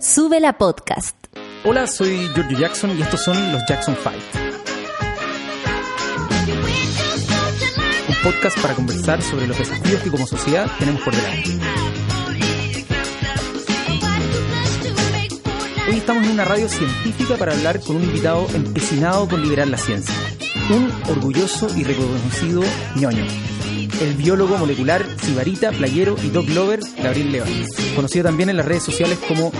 Sube la podcast. Hola, soy Giorgio Jackson y estos son los Jackson Five. Un podcast para conversar sobre los desafíos que como sociedad tenemos por delante. Hoy estamos en una radio científica para hablar con un invitado empecinado con liberar la ciencia. Un orgulloso y reconocido ñoño. El biólogo molecular, sibarita, playero y dog lover Gabriel León. Conocido también en las redes sociales como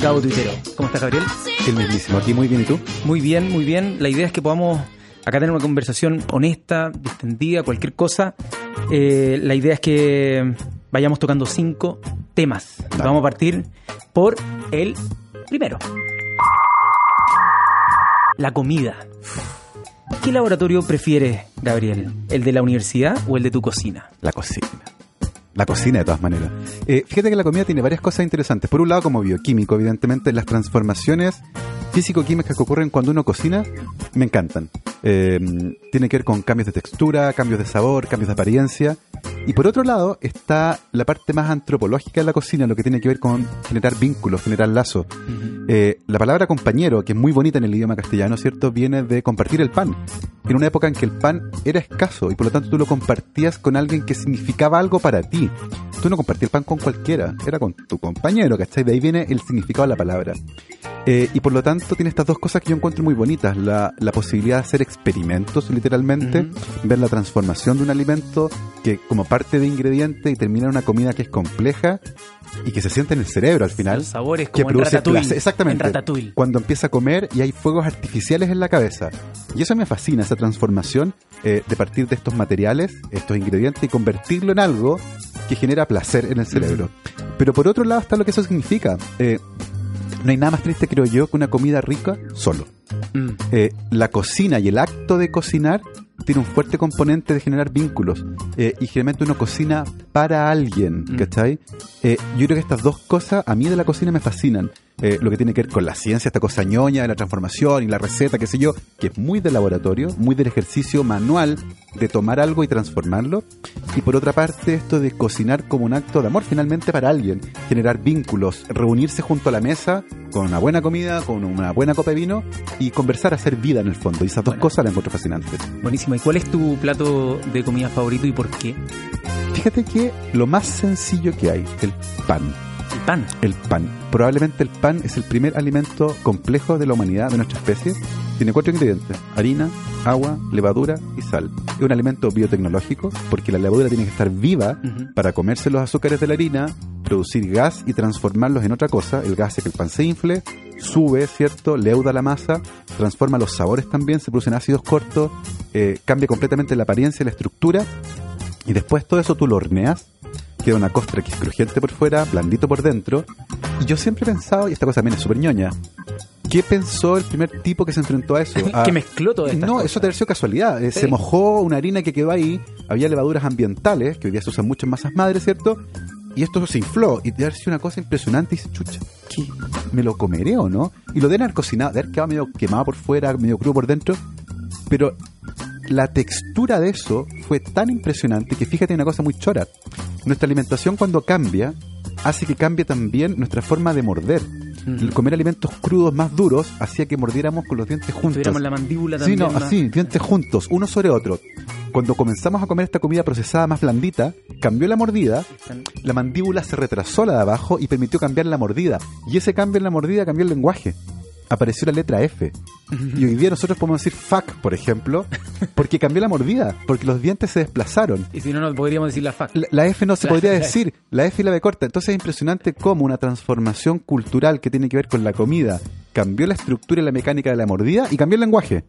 Gabo Tuitero. ¿Cómo estás, Gabriel? El mismísimo. Aquí muy bien, ¿y tú? Muy bien, muy bien. La idea es que podamos acá tener una conversación honesta, distendida, cualquier cosa. Eh, la idea es que vayamos tocando cinco temas. Vamos a partir por el primero. La comida. ¿Qué laboratorio prefieres, Gabriel? ¿El de la universidad o el de tu cocina? La cocina. La cocina, de todas maneras. Eh, fíjate que la comida tiene varias cosas interesantes. Por un lado, como bioquímico, evidentemente, las transformaciones físico-químicas que ocurren cuando uno cocina me encantan. Eh, tiene que ver con cambios de textura, cambios de sabor, cambios de apariencia. Y por otro lado, está la parte más antropológica de la cocina, lo que tiene que ver con generar vínculos, generar lazos. Eh, la palabra compañero, que es muy bonita en el idioma castellano, ¿cierto? Viene de compartir el pan. En una época en que el pan era escaso y por lo tanto tú lo compartías con alguien que significaba algo para ti. Tú no compartías el pan con cualquiera, era con tu compañero, ¿cachai? De ahí viene el significado de la palabra. Eh, y por lo tanto tiene estas dos cosas que yo encuentro muy bonitas. La, la posibilidad de hacer experimentos, literalmente, ver la transformación de un alimento que como parte de ingrediente y termina en una comida que es compleja y que se siente en el cerebro al final. Los sabores que como en Ratatouille. Exactamente. En Ratatouille. Cuando empieza a comer y hay fuegos artificiales en la cabeza. Y eso me fascina, esa transformación eh, de partir de estos materiales, estos ingredientes y convertirlo en algo que genera placer en el cerebro. Pero por otro lado está lo que eso significa. Eh, no hay nada más triste, creo yo, que una comida rica solo. Mm. Eh, la cocina y el acto de cocinar tiene un fuerte componente de generar vínculos. Eh, y generalmente uno cocina para alguien, Mm. ¿cachai? Eh, yo creo que estas dos cosas a mí de la cocina me fascinan. Eh, lo que tiene que ver con la ciencia, esta cosa ñoña de la transformación y la receta, qué sé yo, que es muy del laboratorio, muy del ejercicio manual de tomar algo y transformarlo. Y por otra parte, esto de cocinar como un acto de amor finalmente para alguien, generar vínculos, reunirse junto a la mesa con una buena comida, con una buena copa de vino y conversar, hacer vida en el fondo. Y esas dos Bueno. cosas las encuentro fascinantes. Buenísimo. ¿Y cuál es tu plato de comida favorito y por qué? Fíjate que lo más sencillo que hay, el pan. El pan. El pan. Probablemente el pan es el primer alimento complejo de la humanidad, de nuestra especie. Tiene cuatro ingredientes: harina, agua, levadura y sal. Es un alimento biotecnológico porque la levadura tiene que estar viva para comerse los azúcares de la harina, producir gas y transformarlos en otra cosa. El gas hace que el pan se infle, sube, ¿cierto? Leuda la masa, transforma los sabores también, se producen ácidos cortos, eh, cambia completamente la apariencia y la estructura. Y después todo eso tú lo horneas, queda una costra que es crujiente por fuera, blandito por dentro. Y yo siempre he pensado, y esta cosa también es súper ñoña, ¿qué pensó el primer tipo que se enfrentó a eso? A- que mezcló todas estas no, cosas. eso te sido casualidad. Eh, Sí. Se mojó una harina que quedó ahí, había levaduras ambientales, que hoy día se usan mucho en masas madres, ¿cierto? Y esto se infló y te ha sido una cosa impresionante y dices, chucha, ¿qué? ¿Me lo comeré o no? Y lo deben haber cocinado, de haber quedado medio quemado por fuera, medio crudo por dentro, pero la textura de eso fue tan impresionante que fíjate una cosa muy chora. Nuestra alimentación cuando cambia, hace que cambie también nuestra forma de morder. Ujú. El comer alimentos crudos más duros hacía que mordiéramos con los dientes juntos. Tuviéramos la mandíbula Sí, también. no, más- así, dientes juntos, uno sobre otro. Cuando comenzamos a comer esta comida procesada más blandita, cambió la mordida, la mandíbula se retrasó la de abajo y permitió cambiar la mordida. Y ese cambio en la mordida cambió el lenguaje. Apareció la letra F. Y hoy día nosotros podemos decir fuck, por ejemplo, porque cambió la mordida, porque los dientes se desplazaron. Y si no, no podríamos decir la fac. La, la F no se La- podría la- decir, la F y la B corta. Entonces es impresionante cómo una transformación cultural que tiene que ver con la comida cambió la estructura y la mecánica de la mordida y cambió el lenguaje.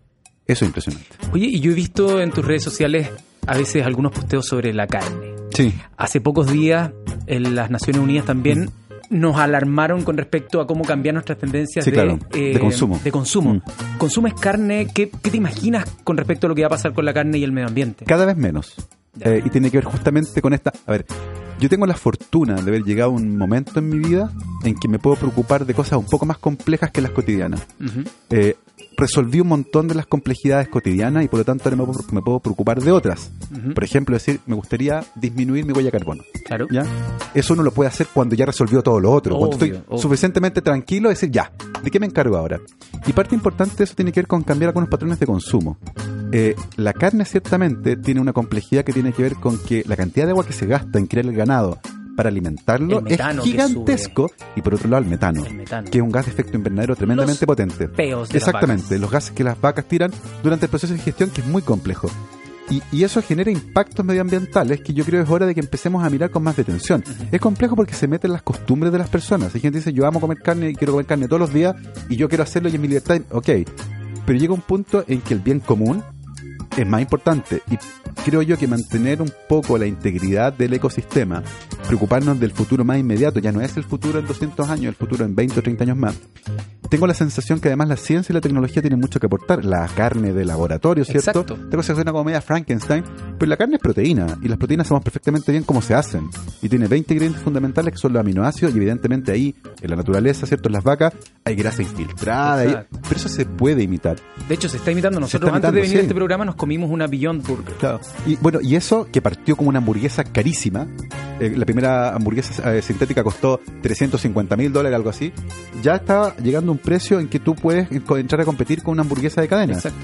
Eso es impresionante. Oye, y yo he visto en tus redes sociales a veces algunos posteos sobre la carne. Sí. Hace pocos días en las Naciones Unidas también nos alarmaron con respecto a cómo cambiar nuestras tendencias Sí, de, claro, de consumo. de consumo. Mm. ¿Consumes carne? ¿Qué, qué te imaginas con respecto a lo que va a pasar con la carne y el medio ambiente? Cada vez menos. Eh, y tiene que ver justamente con esta... A ver, yo tengo la fortuna de haber llegado a un momento en mi vida en que me puedo preocupar de cosas un poco más complejas que las cotidianas. Eh, resolví un montón de las complejidades cotidianas y por lo tanto ahora me puedo, me puedo preocupar de otras. Por ejemplo, decir, me gustaría disminuir mi huella de carbono. Claro. ¿ya? Eso uno lo puede hacer cuando ya resolvió todo lo otro. cuando estoy obvio. suficientemente tranquilo, decir, ya, ¿de qué me encargo ahora? Y parte importante de eso tiene que ver con cambiar algunos patrones de consumo. Eh, la carne ciertamente tiene una complejidad que tiene que ver con que la cantidad de agua que se gasta en criar el ganado para alimentarlo es gigantesco y por otro lado el metano, El metano. que es un gas de efecto invernadero tremendamente Los potente. peos de las Exactamente, los gases que las vacas tiran durante el proceso de digestión que es muy complejo. Y, y eso genera impactos medioambientales que yo creo es hora de que empecemos a mirar con más detención. Es complejo porque se meten las costumbres de las personas. Hay gente que dice, yo amo comer carne y quiero comer carne todos los días y yo quiero hacerlo y es mi libertad. Ok, pero llega un punto en que el bien común es más importante y creo yo que mantener un poco la integridad del ecosistema, preocuparnos del futuro más inmediato, ya no es el futuro en 200 años, el futuro en 20 o 30 años más. Tengo la sensación que además la ciencia y la tecnología tienen mucho que aportar. La carne de laboratorio, ¿cierto? Exacto. Tengo que suena como media Frankenstein, pero la carne es proteína y las proteínas sabemos perfectamente bien cómo se hacen. Y tiene 20 ingredientes fundamentales que son los aminoácidos y evidentemente ahí, en la naturaleza, ¿cierto? En las vacas hay grasa infiltrada, pero eso se puede imitar. De hecho, se está imitando. Nosotros está antes de venir a este programa nos comimos una Beyond Burger. Claro. Y bueno, y eso que partió como una hamburguesa carísima, eh, la primera hamburguesa eh, sintética costó 350 mil dólares, algo así, ya está llegando un precio en que tú puedes entrar a competir con una hamburguesa de cadena. Exacto.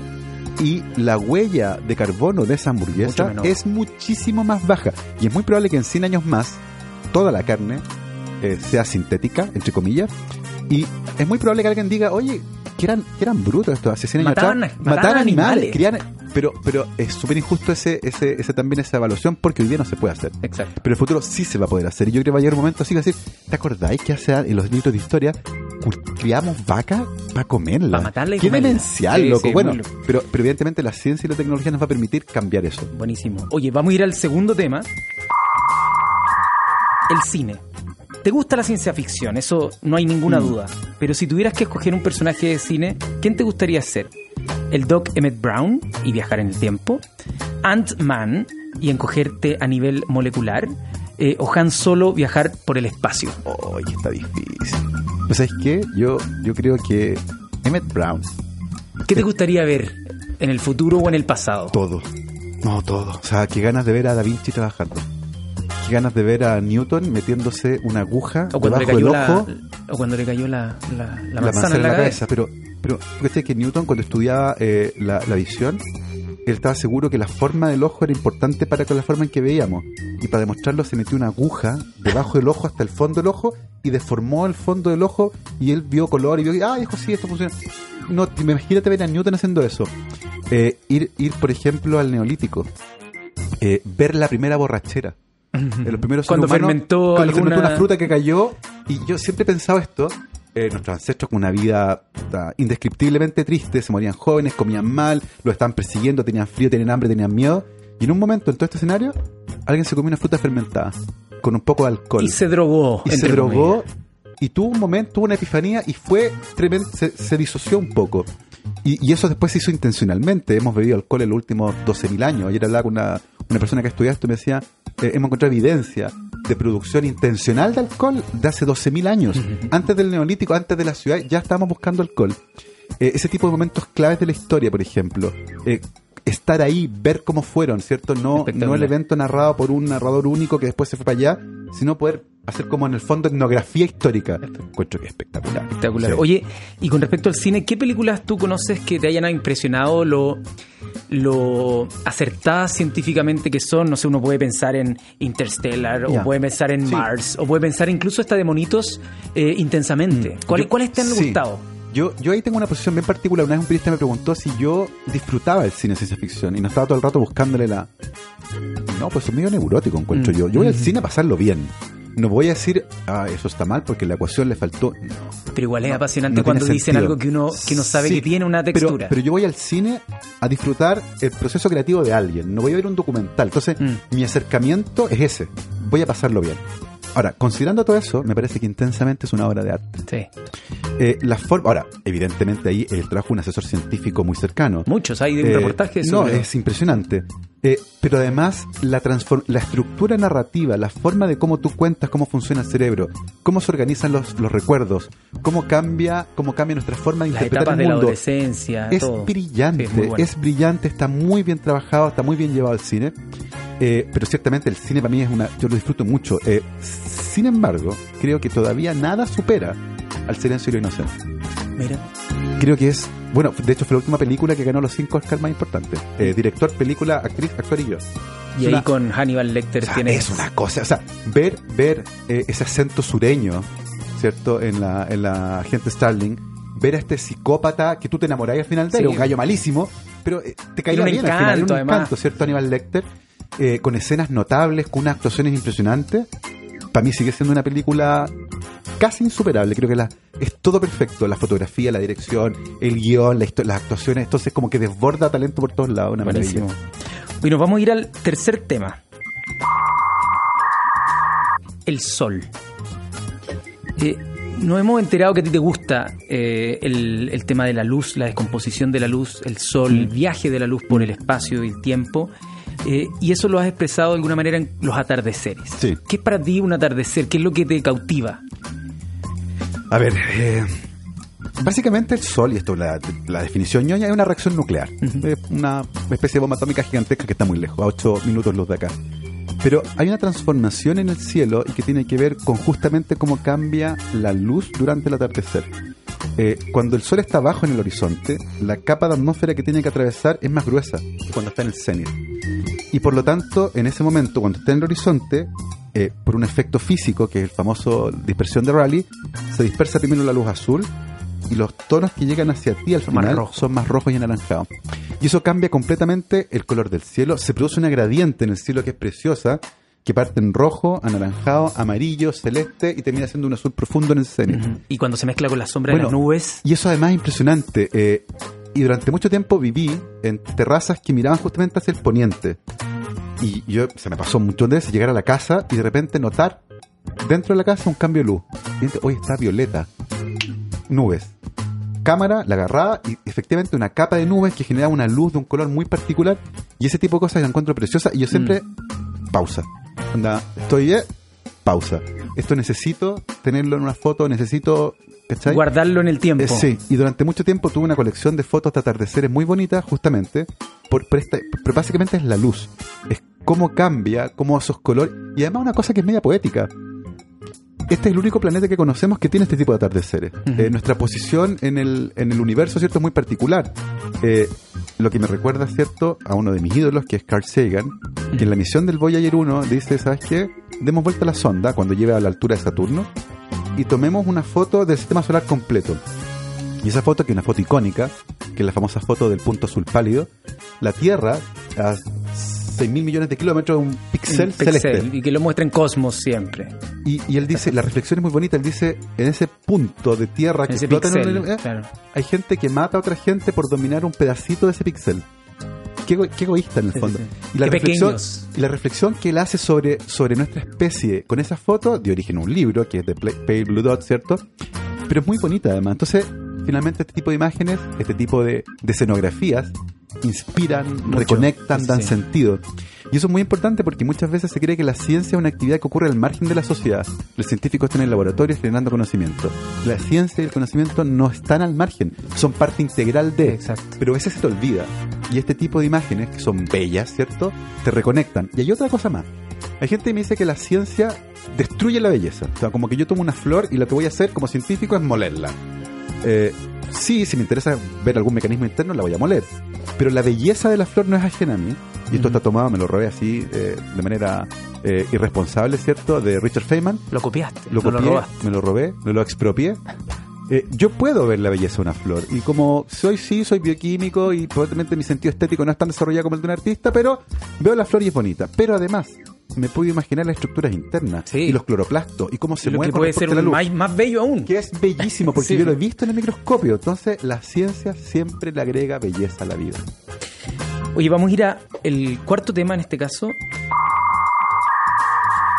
Y la huella de carbono de esa hamburguesa es muchísimo más baja. Y es muy probable que en 100 años más toda la carne eh, sea sintética, entre comillas. Y es muy probable que alguien diga, oye, que eran, que eran brutos estos hace 100 años Mataban- atrás. mataban animales. crían- pero, pero es súper injusto ese, ese, ese también esa evaluación porque hoy día no se puede hacer. Exacto. Pero en el futuro sí se va a poder hacer. Y yo creo que va a llegar un momento así que decir, ¿te acordáis que hace en los libros de historia criamos vaca para comerla? Pa' matarla y Qué comerla. demencial, Sí, loco. sí, bueno, loco. pero, pero evidentemente la ciencia y la tecnología nos va a permitir cambiar eso. Buenísimo. Oye, vamos a ir al segundo tema. El cine. ¿Te gusta la ciencia ficción? Eso no hay ninguna Mm. duda. Pero si tuvieras que escoger un personaje de cine, ¿quién te gustaría ser? ¿El Doc Emmett Brown y viajar en el tiempo? ¿Ant-Man y encogerte a nivel molecular? Eh, ¿O Han Solo viajar por el espacio? Ay, está difícil. Pues ¿sabes qué? Yo, yo creo que Emmett Brown, ¿Qué te gustaría ver en el futuro o en el pasado? todo. No, todo. O sea, qué ganas de ver a Da Vinci trabajando. Ganas de ver a Newton metiéndose una aguja O cuando, le debajo del cayó la, ojo. o cuando le cayó la, la- la la manzana en la, cabeza. Pero, pero fíjate que Newton cuando estudiaba eh, la, la visión, él estaba seguro que la forma del ojo era importante para con la forma en que veíamos. Y para demostrarlo se metió una aguja debajo del ojo hasta el fondo del ojo y deformó el fondo del ojo y él vio color y vio, ah, dijo, sí, esto funciona. No, imagínate ver a Newton haciendo eso. Eh, ir, ir, por ejemplo, al neolítico. Eh, ver la primera borrachera. En los primeros Cuando humanos, fermentó cuando fermentó una fruta que cayó y yo siempre he pensado esto eh, nuestros ancestros con una vida indescriptiblemente triste se morían jóvenes comían mal lo estaban persiguiendo tenían frío tenían hambre tenían miedo y en un momento en todo este escenario alguien se comió una fruta fermentada con un poco de alcohol Y se drogó. y se drogó comillas. y tuvo un momento, tuvo una epifanía y fue tremendo, se, se disoció un poco. Y, y eso después se hizo intencionalmente. Hemos bebido alcohol en los últimos 12.000 años. Ayer hablaba con una, una persona que estudia esto y me decía, eh, hemos encontrado evidencia de producción intencional de alcohol de hace 12.000 años. Antes del neolítico, antes de la ciudad, ya estábamos buscando alcohol. Eh, ese tipo de momentos claves de la historia, por ejemplo. Eh, estar ahí, ver cómo fueron, ¿cierto? No, no el evento narrado por un narrador único que después se fue para allá, sino poder hacer como en el fondo etnografía histórica. Encuentro que es espectacular. Espectacular. Sí. Oye, y con respecto al cine, ¿qué películas tú conoces que te hayan impresionado lo, lo acertadas científicamente que son? No sé, uno puede pensar en Interstellar, o puede pensar en Sí. Mars, o puede pensar incluso hasta de monitos eh, intensamente. ¿Cuáles, Yo- ¿Cuáles te han sí. gustado? Yo, yo ahí tengo una posición bien particular. Una vez un periodista me preguntó si yo disfrutaba el cine de ciencia ficción y no estaba todo el rato buscándole la. No, pues es medio neurótico, encuentro Mm. yo. Yo voy al Mm. cine a pasarlo bien. No voy a decir, ah, eso está mal porque la ecuación le faltó. No. Pero igual es No, apasionante no cuando dicen algo que uno, que uno sabe Sí, que tiene una pero- textura. Pero, yo voy al cine a disfrutar el proceso creativo de alguien. No voy a ver un documental. Entonces, Mm. mi acercamiento es ese. Voy a pasarlo bien. Ahora, considerando todo eso, me parece que intensamente es una obra de arte. Sí. Eh, la forma, ahora, evidentemente ahí el trabajo de un asesor científico muy cercano. Muchos, hay de un Eh, reportaje No, sobre- es impresionante. Eh, pero además la, la estructura narrativa, la forma de cómo tú cuentas cómo funciona el cerebro, cómo se organizan los, los recuerdos, cómo cambia, cómo cambia nuestra forma de Las interpretar el de la mundo. adolescencia, Es todo. brillante, Sí, es muy bueno. es brillante, está muy bien trabajado, está muy bien llevado al cine. Eh, pero ciertamente el cine para mí es una. Yo lo disfruto mucho. Eh, sin embargo, creo que todavía nada supera al silencio y lo inocente. Mira. Creo que es. Bueno, de hecho fue la última película que ganó los cinco Oscars más importantes. Eh, director, película, actriz, actor y guion. Y Es ahí una- con Hannibal Lecter o sea, tiene. es una cosa, o sea, ver, ver eh, ese acento sureño, ¿cierto? En la, en la gente Starling, ver a este psicópata que tú te enamorás al final de él, Sí. un gallo malísimo, pero eh, te caía bien al final, un encanto, además. encanto, ¿cierto? Aníbal Lecter, eh, con escenas notables, con unas actuaciones impresionantes. Para mí sigue siendo una película casi insuperable, creo que la, es todo perfecto, la fotografía, la dirección, el guion, la las actuaciones, entonces como que desborda talento por todos lados, una Buenísimo. maravilla. Bueno, vamos a ir al tercer tema. El sol. Eh, nos hemos enterado que a ti te gusta eh, el, el tema de la luz, la descomposición de la luz, el sol, el viaje de la luz por el espacio y el tiempo. eh, y eso lo has expresado de alguna manera en los atardeceres. Sí. ¿Qué es para ti un atardecer? ¿Qué es lo que te cautiva? A ver, eh, básicamente el Sol, y esto la, la definición ñoña, es una reacción nuclear. Es una especie de bomba atómica gigantesca que está muy lejos, a 8 minutos luz de acá. Pero hay una transformación en el cielo y que tiene que ver con justamente cómo cambia la luz durante el atardecer. Eh, cuando el sol está abajo en el horizonte, la capa de atmósfera que tiene que atravesar es más gruesa que cuando está en el cenit. Y por lo tanto, en ese momento, cuando está en el horizonte, eh, por un efecto físico, que es el famoso dispersión de Rayleigh, se dispersa primero la luz azul y los tonos que llegan hacia ti al más final rojos. son más rojos y anaranjados. Y eso cambia completamente el color del cielo. Se produce una gradiente en el cielo que es preciosa, que parte en rojo, anaranjado, amarillo, celeste y termina siendo un azul profundo en el cenit. Y cuando se mezcla con la sombra de las nubes. Y eso además es impresionante. eh, y durante mucho tiempo viví en terrazas que miraban justamente hacia el poniente. Y yo se me pasó muchas veces llegar a la casa y de repente notar dentro de la casa un cambio de luz. Hoy está violeta. Nubes. Cámara, la agarraba y efectivamente una capa de nubes que generaba una luz de un color muy particular. Y ese tipo de cosas la encuentro preciosa. Y yo siempre, pausa. Onda, estoy, eh, pausa. Esto necesito tenerlo en una foto, necesito, ¿cachai? Guardarlo en el tiempo. Eh, sí, y durante mucho tiempo tuve una colección de fotos de atardeceres muy bonitas, justamente, por, por esta- pero básicamente es la luz. Es cómo cambia, cómo esos colores. Y además una cosa que es media poética. Este es el único planeta que conocemos que tiene este tipo de atardeceres. Ujú. Eh, nuestra posición en el, en el universo, ¿cierto? Es muy particular. Eh, lo que me recuerda, ¿cierto? A uno de mis ídolos, que es Carl Sagan, que en la misión del Voyager 1 dice, ¿sabes qué? Demos vuelta a la sonda cuando lleve a la altura de Saturno y tomemos una foto del sistema solar completo. Y esa foto, que es una foto icónica, que es la famosa foto del punto azul pálido, la Tierra a 6 mil millones de kilómetros, un pixel, Un pixel, celeste. Y que lo muestra en Cosmos siempre. Y, y él dice, la reflexión es muy bonita, él dice, en ese punto de Tierra que explota en el- eh, claro. hay gente que mata a otra gente por dominar un pedacito de ese pixel. Qué, ego- qué egoísta en el fondo. Y, la Qué reflexión, pequeños. y la reflexión que él hace sobre, sobre nuestra especie con esa foto, de origen un libro, que es de Pale Blue Dot, ¿cierto? Pero es muy bonita además. Entonces, finalmente este tipo de imágenes, este tipo de, de escenografías, inspiran, Mucho. reconectan, dan sí. sentido. Y eso es muy importante porque muchas veces se cree que la ciencia es una actividad que ocurre al margen de la sociedad. Los científicos están en laboratorios generando conocimiento. La ciencia y el conocimiento no están al margen, son parte integral de. Exacto. Pero a veces se te olvida. Y este tipo de imágenes, que son bellas, ¿cierto? Te reconectan. Y hay otra cosa más. Hay gente que me dice que la ciencia destruye la belleza. O sea, como que yo tomo una flor y lo que voy a hacer como científico es molerla. Eh, sí, si me interesa ver algún mecanismo interno, la voy a moler. Pero la belleza de la flor no es ajena a mí. Y esto está tomado, me lo robé así, eh, de manera eh, irresponsable, ¿cierto? De Richard Feynman. Lo copiaste. Lo copié, lo me lo robé, me lo expropié. Eh, yo puedo ver la belleza de una flor. Y como soy, sí, soy bioquímico y probablemente mi sentido estético no es tan desarrollado como el de un artista, pero veo la flor y es bonita. Pero además, me puedo imaginar las estructuras internas Sí. y los cloroplastos y cómo se mueven puede ser la luz. más, más bello aún. Que es bellísimo, porque Sí. yo lo he visto en el microscopio. Entonces, la ciencia siempre le agrega belleza a la vida. Oye, vamos a ir a el cuarto tema en este caso.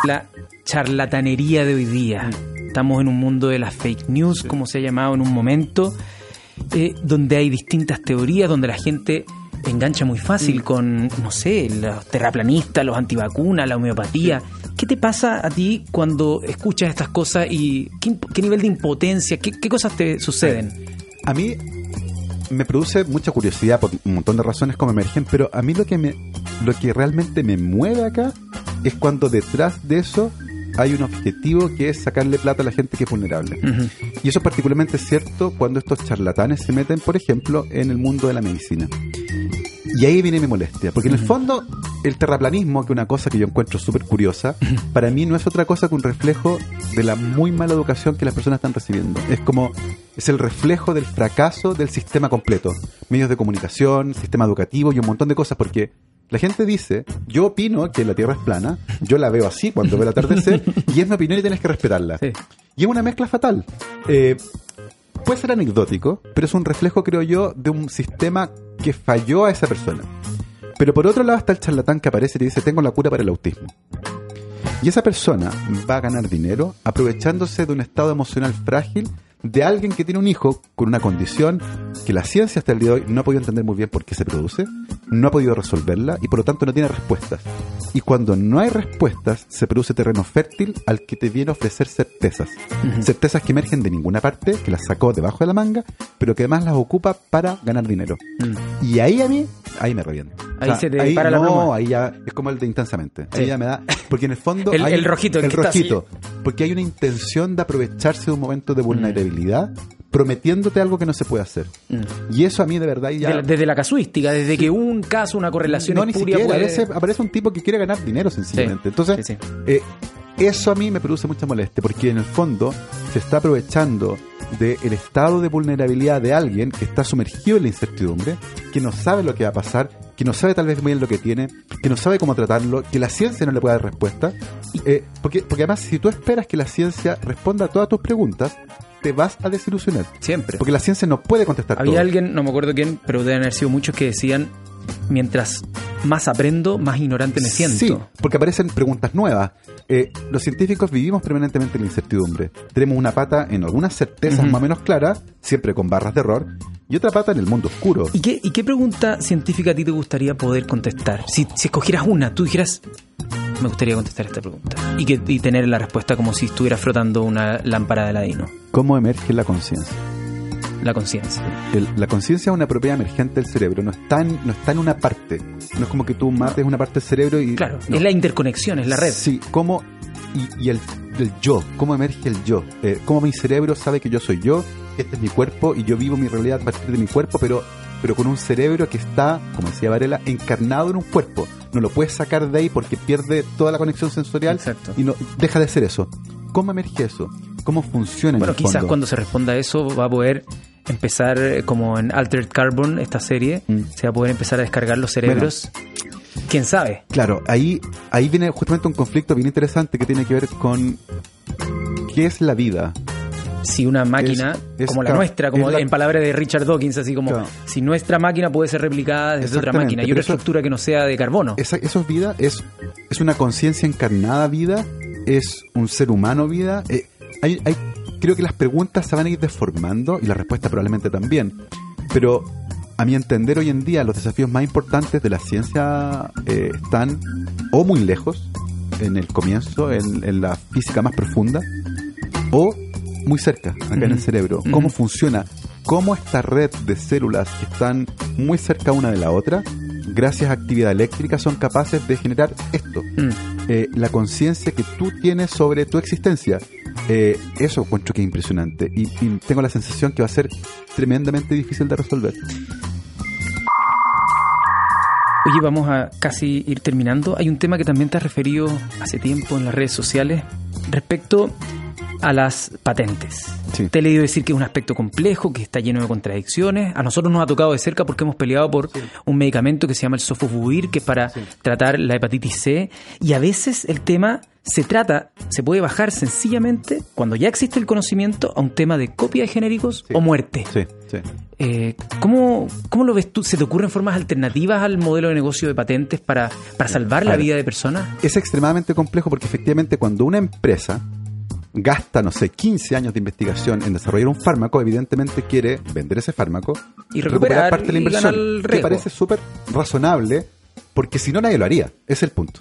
La charlatanería de hoy día. Estamos en un mundo de las fake news, como se ha llamado en un momento, eh, donde hay distintas teorías, donde la gente engancha muy fácil con, no sé, los terraplanistas, los antivacunas, la homeopatía. ¿Qué te pasa a ti cuando escuchas estas cosas y qué, nivel de impotencia, qué, qué cosas te suceden? A mí me produce mucha curiosidad por un montón de razones como emergen, pero a mí lo que me lo que realmente me mueve acá es cuando detrás de eso hay un objetivo que es sacarle plata a la gente que es vulnerable. Y eso es particularmente cierto cuando estos charlatanes se meten, por ejemplo, en el mundo de la medicina. Y ahí viene mi molestia, porque en el fondo el terraplanismo, que es una cosa que yo encuentro súper curiosa, para mí no es otra cosa que un reflejo de la muy mala educación que las personas están recibiendo. Es como, es el reflejo del fracaso del sistema completo. Medios de comunicación, sistema educativo y un montón de cosas, porque la gente dice, yo opino que la Tierra es plana, yo la veo así cuando veo el atardecer, y es mi opinión y tienes que respetarla. Y es una mezcla fatal. Eh, puede ser anecdótico, pero es un reflejo, creo yo, de un sistema que falló a esa persona. Pero por otro lado está el charlatán que aparece y dice, tengo la cura para el autismo. Y esa persona va a ganar dinero aprovechándose de un estado emocional frágil de alguien que tiene un hijo con una condición que la ciencia hasta el día de hoy no ha podido entender muy bien por qué se produce, no ha podido resolverla y por lo tanto no tiene respuestas. Y cuando no hay respuestas, se produce terreno fértil al que te viene a ofrecer certezas. Certezas que emergen de ninguna parte, que las sacó debajo de la manga, pero que además las ocupa para ganar dinero. Mm. Y ahí a mí, ahí me reviento. Ahí se te para la No, ahí ya es como el de intensamente. Ahí ya me da. Porque en el fondo. el, el rojito, el, rojito. Porque hay una intención de aprovecharse de un momento de vulnerabilidad prometiéndote algo que no se puede hacer. Mm. Y eso a mí de verdad ya... Desde, la casuística, desde que un caso, una correlación no, ni siquiera, aparece un tipo que quiere ganar dinero sencillamente. Entonces, eh, eso a mí me produce mucha molestia, porque en el fondo se está aprovechando del estado de vulnerabilidad de alguien que está sumergido en la incertidumbre, que no sabe lo que va a pasar, que no sabe tal vez muy bien lo que tiene, que no sabe cómo tratarlo, que la ciencia no le puede dar respuesta. Eh, porque, porque además, si tú esperas que la ciencia responda a todas tus preguntas, te vas a desilusionar. Siempre. Porque la ciencia no puede contestar Había alguien, no me acuerdo quién, pero deben haber sido muchos que decían, mientras más aprendo, más ignorante me siento. Sí, porque aparecen preguntas nuevas. Eh, los científicos vivimos permanentemente en la incertidumbre. Tenemos una pata en algunas certezas más o menos claras, siempre con barras de error, y otra pata en el mundo oscuro. ¿Y qué, y qué pregunta científica a ti te gustaría poder contestar? Si, si escogieras una, tú dijeras, me gustaría contestar esta pregunta. Y, que, y tener la respuesta como si estuviera frotando una lámpara de ladino. ¿Cómo emerge la conciencia? La conciencia. La conciencia es una propiedad emergente del cerebro, no está, en, no está en una parte. No es como que tú mates una parte del cerebro y... Claro, es la interconexión, es la red. Sí, ¿cómo... Y, el, yo, ¿cómo emerge el yo? Eh, ¿Cómo mi cerebro sabe que yo soy yo? Este es mi cuerpo y yo vivo mi realidad a partir de mi cuerpo, pero pero con un cerebro que está, como decía Varela, encarnado en un cuerpo. No lo puedes sacar de ahí porque pierde toda la conexión sensorial y no deja de ser eso. ¿Cómo emerge eso? ¿Cómo funciona? Bueno, quizás cuando se responda a eso va a poder empezar, eh, como en Altered Carbon, esta serie, mm. se va a poder empezar a descargar los cerebros. ¿Quién sabe? Claro, ahí, ahí viene justamente un conflicto bien interesante que tiene que ver con qué es la vida si una máquina como la nuestra, como en palabras de Richard Dawkins, así como si nuestra máquina puede ser replicada desde otra máquina y una estructura que no sea de carbono. eso es vida, es, es una conciencia encarnada vida, es un ser humano vida. Eh, hay, hay, creo que las preguntas se van a ir deformando y la respuesta probablemente también. Pero a mi entender hoy en día los desafíos más importantes de la ciencia eh, están o muy lejos, en el comienzo, en, en la física más profunda, o muy cerca, acá en el cerebro. ¿Cómo funciona? ¿Cómo esta red de células que están muy cerca una de la otra, gracias a actividad eléctrica, son capaces de generar esto? Mm. Eh, la conciencia que tú tienes sobre tu existencia. Eh, eso encuentro que es impresionante y, tengo la sensación que va a ser tremendamente difícil de resolver. Oye, vamos a casi ir terminando. Hay un tema que también te has referido hace tiempo en las redes sociales respecto a las patentes. Te he leído decir que es un aspecto complejo, que está lleno de contradicciones. A nosotros nos ha tocado de cerca porque hemos peleado por un medicamento que se llama el sofosbuvir, que es para tratar la hepatitis C. Y a veces el tema se trata, se puede bajar sencillamente, cuando ya existe el conocimiento, a un tema de copia de genéricos o muerte. Eh, ¿cómo, ¿Cómo lo ves tú? ¿Se te ocurren formas alternativas al modelo de negocio de patentes para, para salvar la vida de personas? Es extremadamente complejo porque efectivamente cuando una empresa gasta, no sé, 15 años de investigación en desarrollar un fármaco, evidentemente quiere vender ese fármaco Y recuperar parte de la inversión. que parece súper razonable, porque si no nadie lo haría. Es el punto.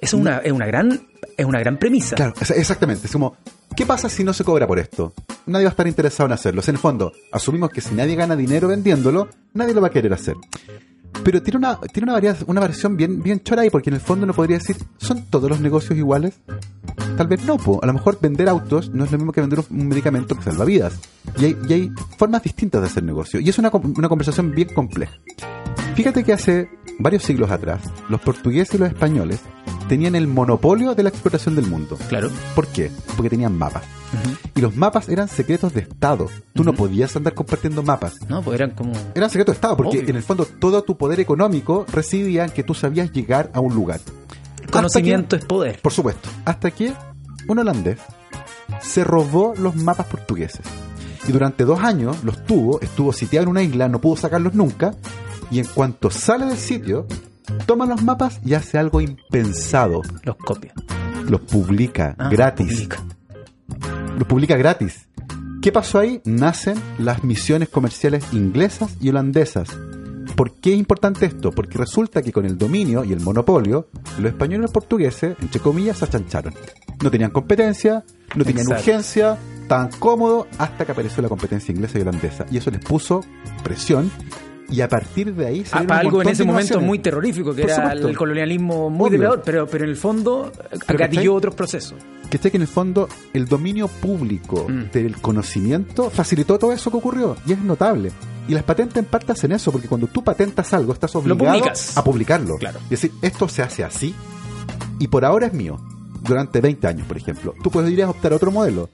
Es una, es una gran, es una gran premisa. Claro, exactamente. Es como, ¿qué pasa si no se cobra por esto? Nadie va a estar interesado en hacerlo. O sea, en el fondo, asumimos que si nadie gana dinero vendiéndolo, nadie lo va a querer hacer. Pero tiene una, tiene una, varia- una variación bien, bien chora ahí, porque en el fondo uno podría decir, ¿son todos los negocios iguales? Tal vez no, po. a lo mejor vender autos no es lo mismo que vender un, medicamento que salva vidas. Y hay, y hay formas distintas de hacer negocio. Y es una, una conversación bien compleja. Fíjate que hace varios siglos atrás, los portugueses y los españoles tenían el monopolio de la explotación del mundo. Claro. ¿Por qué? Porque tenían mapas. Y los mapas eran secretos de Estado. Tú no podías andar compartiendo mapas. No, pues eran como. Eran secretos de Estado, porque Obvio. en el fondo todo tu poder económico residía en que tú sabías llegar a un lugar. Conocimiento es poder. Por supuesto. Hasta que un holandés se robó los mapas portugueses. Y durante dos años los tuvo, estuvo sitiado en una isla, no pudo sacarlos nunca. Y en cuanto sale del sitio, toma los mapas y hace algo impensado. Los copia. Los publica Ah, gratis. publica. Los publica gratis. ¿Qué pasó ahí? Nacen las misiones comerciales inglesas y holandesas. ¿Por qué es importante esto? Porque resulta que con el dominio y el monopolio, los españoles y los portugueses, entre comillas, se achancharon. No tenían competencia, no tenían Exacto. urgencia, estaban cómodos hasta que apareció la competencia inglesa y holandesa. Y eso les puso presión y a partir de ahí Ah, salieron para un algo en ese momento muy terrorífico, que Por era supuesto. el colonialismo muy depredador, pero, pero en el fondo ¿cachai? agatilló otros procesos. que esté que en el fondo el dominio público Mm. del conocimiento facilitó todo eso que ocurrió y es notable. Y las patentes en parte hacen eso, porque cuando tú patentas algo estás obligado a publicarlo. Claro. Es decir, esto se hace así y por ahora es mío. Durante 20 años, por ejemplo. Tú podrías optar a otro modelo,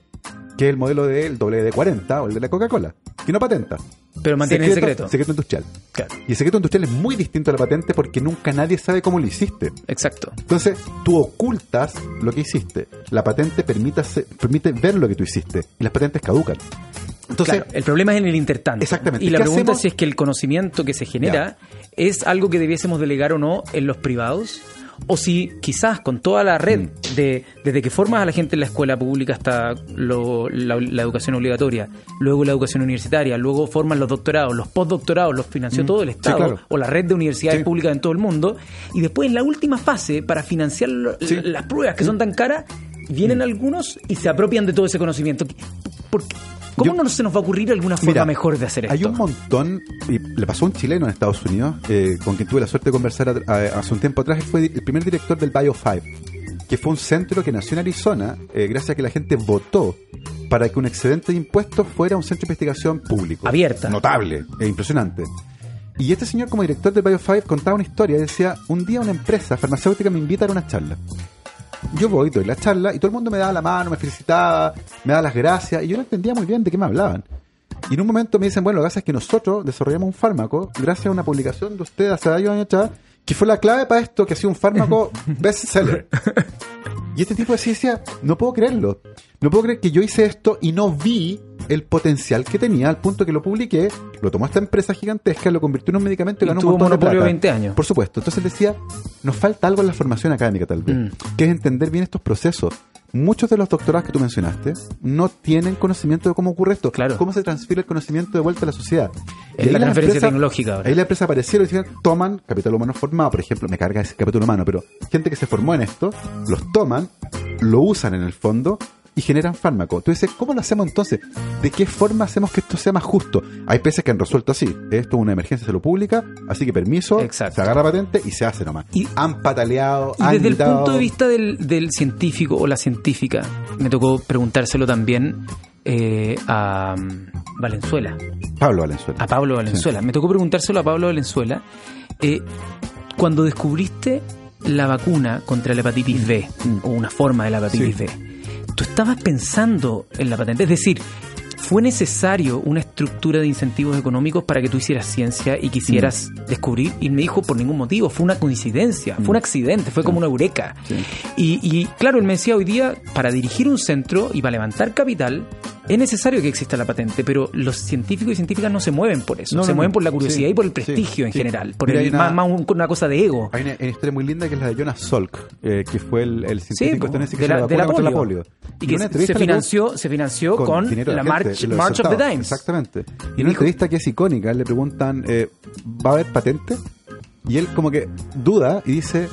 que es el modelo del WD-40 o el de la Coca-Cola, que no patenta. Pero mantiene el secreto. Secreto industrial. Claro. Y el secreto industrial es muy distinto a la patente porque nunca nadie sabe cómo lo hiciste. Exacto. Entonces, tú ocultas lo que hiciste. La patente permite, permite ver lo que tú hiciste. Y las patentes caducan. Entonces, Claro, el problema es en el intertanto. Exactamente. Y la ¿Qué pregunta hacemos? es si es que el conocimiento que se genera es algo que debiésemos delegar o no en los privados. O si quizás con toda la red, Mm. de, desde que formas a la gente en la escuela pública hasta lo- la, la educación obligatoria, luego la educación universitaria, luego forman los doctorados, los postdoctorados, los financió todo el Estado, Mm. claro. o la red de universidades Sí. públicas en todo el mundo, y después en la última fase, para financiar lo- Sí. las pruebas que son tan caras, vienen algunos y se apropian de todo ese conocimiento. ¿Por qué? ¿Cómo Yo- no se nos va a ocurrir alguna forma Mira, mejor de hacer esto? Hay un montón, y le pasó a un chileno en Estados Unidos, eh, con quien tuve la suerte de conversar a- a- hace un tiempo atrás, fue el primer director del Bio5, que fue un centro que nació en Arizona, eh, gracias a que la gente votó para que un excedente de impuestos fuera un centro de investigación público. Abierta. Notable, e impresionante. Y este señor como director del Bio5 contaba una historia, decía, un día una empresa farmacéutica me invita a una charla. Yo voy, doy la charla y todo el mundo me daba la mano, me felicitaba, me daba las gracias y yo no entendía muy bien de qué me hablaban. Y en un momento me dicen, bueno, lo que pasa es que nosotros desarrollamos un fármaco gracias a una publicación de usted hace varios años atrás que fue la clave para esto, que ha sido un fármaco bestseller. Y este tipo así decía, no puedo creerlo. No puedo creer que yo hice esto y no vi el potencial que tenía al punto que lo publiqué, lo tomó esta empresa gigantesca, lo convirtió en un medicamento y Y ganó tuvo un montón de monopolio plata. 20 años. Por supuesto. Entonces decía, nos falta algo en la formación académica tal vez, Mm. que es entender bien estos procesos. Muchos de los doctorados que tú mencionaste no tienen conocimiento de cómo ocurre esto, Claro. cómo se transfiere el conocimiento de vuelta a la sociedad. Es la transferencia tecnológica ahora. Ahí la empresa aparecieron y decían, toman capital humano formado, por ejemplo, me carga ese capital humano, pero gente que se formó en esto, los toman, lo usan en el fondo y generan fármaco. Tú dices, ¿cómo lo hacemos entonces? ¿De qué forma hacemos que esto sea más justo? Hay países que han resuelto así. Esto es una emergencia de salud pública, así que permiso, Exacto. se agarra patente y se hace nomás. Y- han pataleado, Y han desde el punto de vista del, del científico o la científica, me tocó preguntárselo también eh, a mm, Valenzuela, Pablo Valenzuela. a Pablo Valenzuela. Me tocó preguntárselo a Pablo Valenzuela. eh, cuando descubriste la vacuna contra la hepatitis B, Mm. o una forma de la hepatitis Sí. B, tú estabas pensando en la patente. Es decir, ¿fue necesario una estructura de incentivos económicos para que tú hicieras ciencia y quisieras Mm. descubrir? Y me dijo, por ningún motivo, fue una coincidencia, fue un accidente, fue como una eureka. Sí. Y, y, claro, él me decía hoy día, para dirigir un centro y para levantar capital, es necesario que exista la patente, pero los científicos y científicas no se mueven por eso, No, se no, mueven no. por la curiosidad Sí, y por el sí, prestigio en sí. general, por Mira, el, una- más, más un- una cosa de ego. Hay una, una historia muy linda que es la de Jonas Salk, eh, que fue el, el científico estadounidense que de la, de la polio. la polio. Y En que se financió, se financió con, la March, March of the. Dimes. Exactamente. Y, Y en una entrevista que es icónica, le preguntan, eh, ¿va a haber patente? Y él como que duda y dice,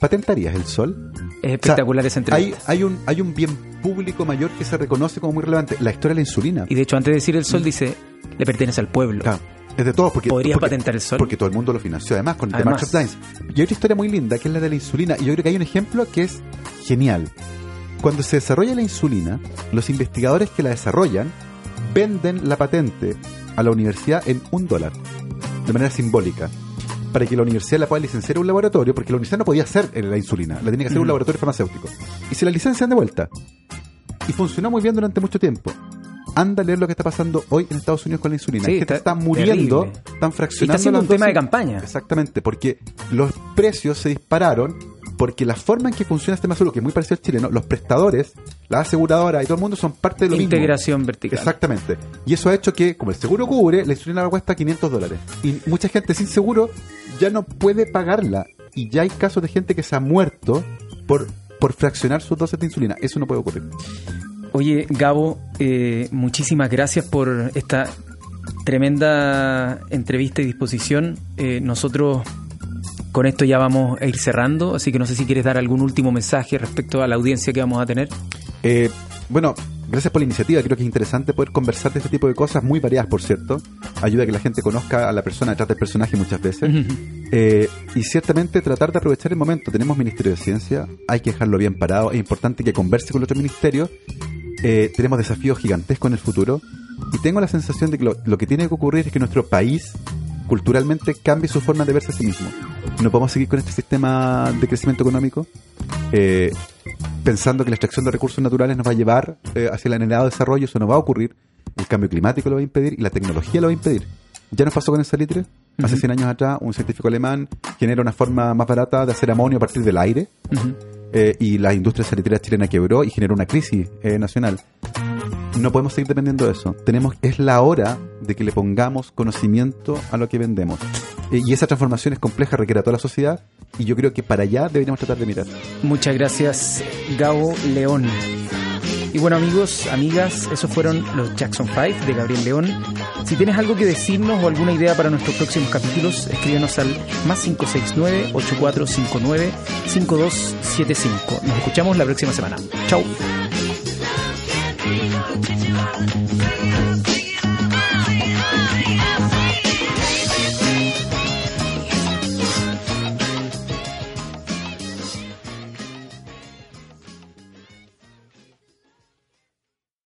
¿patentarías el sol? Es espectacular O sea, esa entrevista. Hay, hay, un, hay un bien público mayor que se reconoce como muy relevante. La historia de la insulina. Y de hecho, antes de decir el sol, dice, le pertenece al pueblo. Claro, es de todos. Porque, ¿Podrías porque- patentar el sol? Porque todo el mundo lo financió, además, con el The Además. March of Dimes. Y hay otra historia muy linda, que es la de la insulina. Y yo creo que hay un ejemplo que es genial. Cuando se desarrolla la insulina, los investigadores que la desarrollan venden la patente a la universidad en un dólar, de manera simbólica, para que la universidad la pueda licenciar a un laboratorio, porque la universidad no podía hacer eh, la insulina, la tenía que hacer un laboratorio farmacéutico. Y se la licencian de vuelta. Y funcionó muy bien durante mucho tiempo. Anda a leer lo que está pasando hoy en Estados Unidos con la insulina. Sí, la gente está está muriendo, terrible. están Y fraccionando. está siendo un tema de campaña. Exactamente, porque los precios se dispararon porque la forma en que funciona este seguro, que es muy parecido al chileno, los prestadores, la aseguradora y todo el mundo son parte de lo mismo. Integración vertical. Exactamente. Y eso ha hecho que, como el seguro cubre, la insulina ahora cuesta 500 dólares. Y mucha gente sin seguro ya no puede pagarla. Y ya hay casos de gente que se ha muerto por, por fraccionar sus dosis de insulina. Eso no puede ocurrir. Oye, Gabo, eh, muchísimas gracias por esta tremenda entrevista y disposición. Eh, nosotros con esto ya vamos a ir cerrando, así que no sé si quieres dar algún último mensaje respecto a la audiencia que vamos a tener. Eh, bueno, gracias por la iniciativa. Creo que es interesante poder conversar de este tipo de cosas, muy variadas, por cierto. Ayuda a que la gente conozca a la persona detrás del personaje muchas veces. Eh, y ciertamente tratar de aprovechar el momento. Tenemos Ministerio de Ciencia, hay que dejarlo bien parado. Es importante que converse con los otros ministerios. Eh, tenemos desafíos gigantescos en el futuro. Y tengo la sensación de que lo, lo que tiene que ocurrir es que nuestro país culturalmente cambie su forma de verse a sí mismo. No podemos seguir con este sistema de crecimiento económico eh, pensando que la extracción de recursos naturales nos va a llevar eh, hacia el anhelado desarrollo. Eso no va a ocurrir. El cambio climático lo va a impedir y la tecnología lo va a impedir. Ya nos pasó con el salitre. Hace 100 años atrás, un científico alemán genera una forma más barata de hacer amonio a partir del aire Ujú. eh, y la industria salitrera chilena quebró y generó una crisis eh, nacional. No podemos seguir dependiendo de eso. Tenemos, es la hora de que le pongamos conocimiento a lo que vendemos. Eh, y esa transformación es compleja, requiere a toda la sociedad y yo creo que para allá deberíamos tratar de mirar. Muchas gracias, Gabo León. Y bueno, amigos, amigas, esos fueron los Jackson 5 de Gabriel León. Si tienes algo que decirnos o alguna idea para nuestros próximos capítulos, escríbenos al más 569-8459-5275. Nos escuchamos la próxima semana. Chao. Thank you.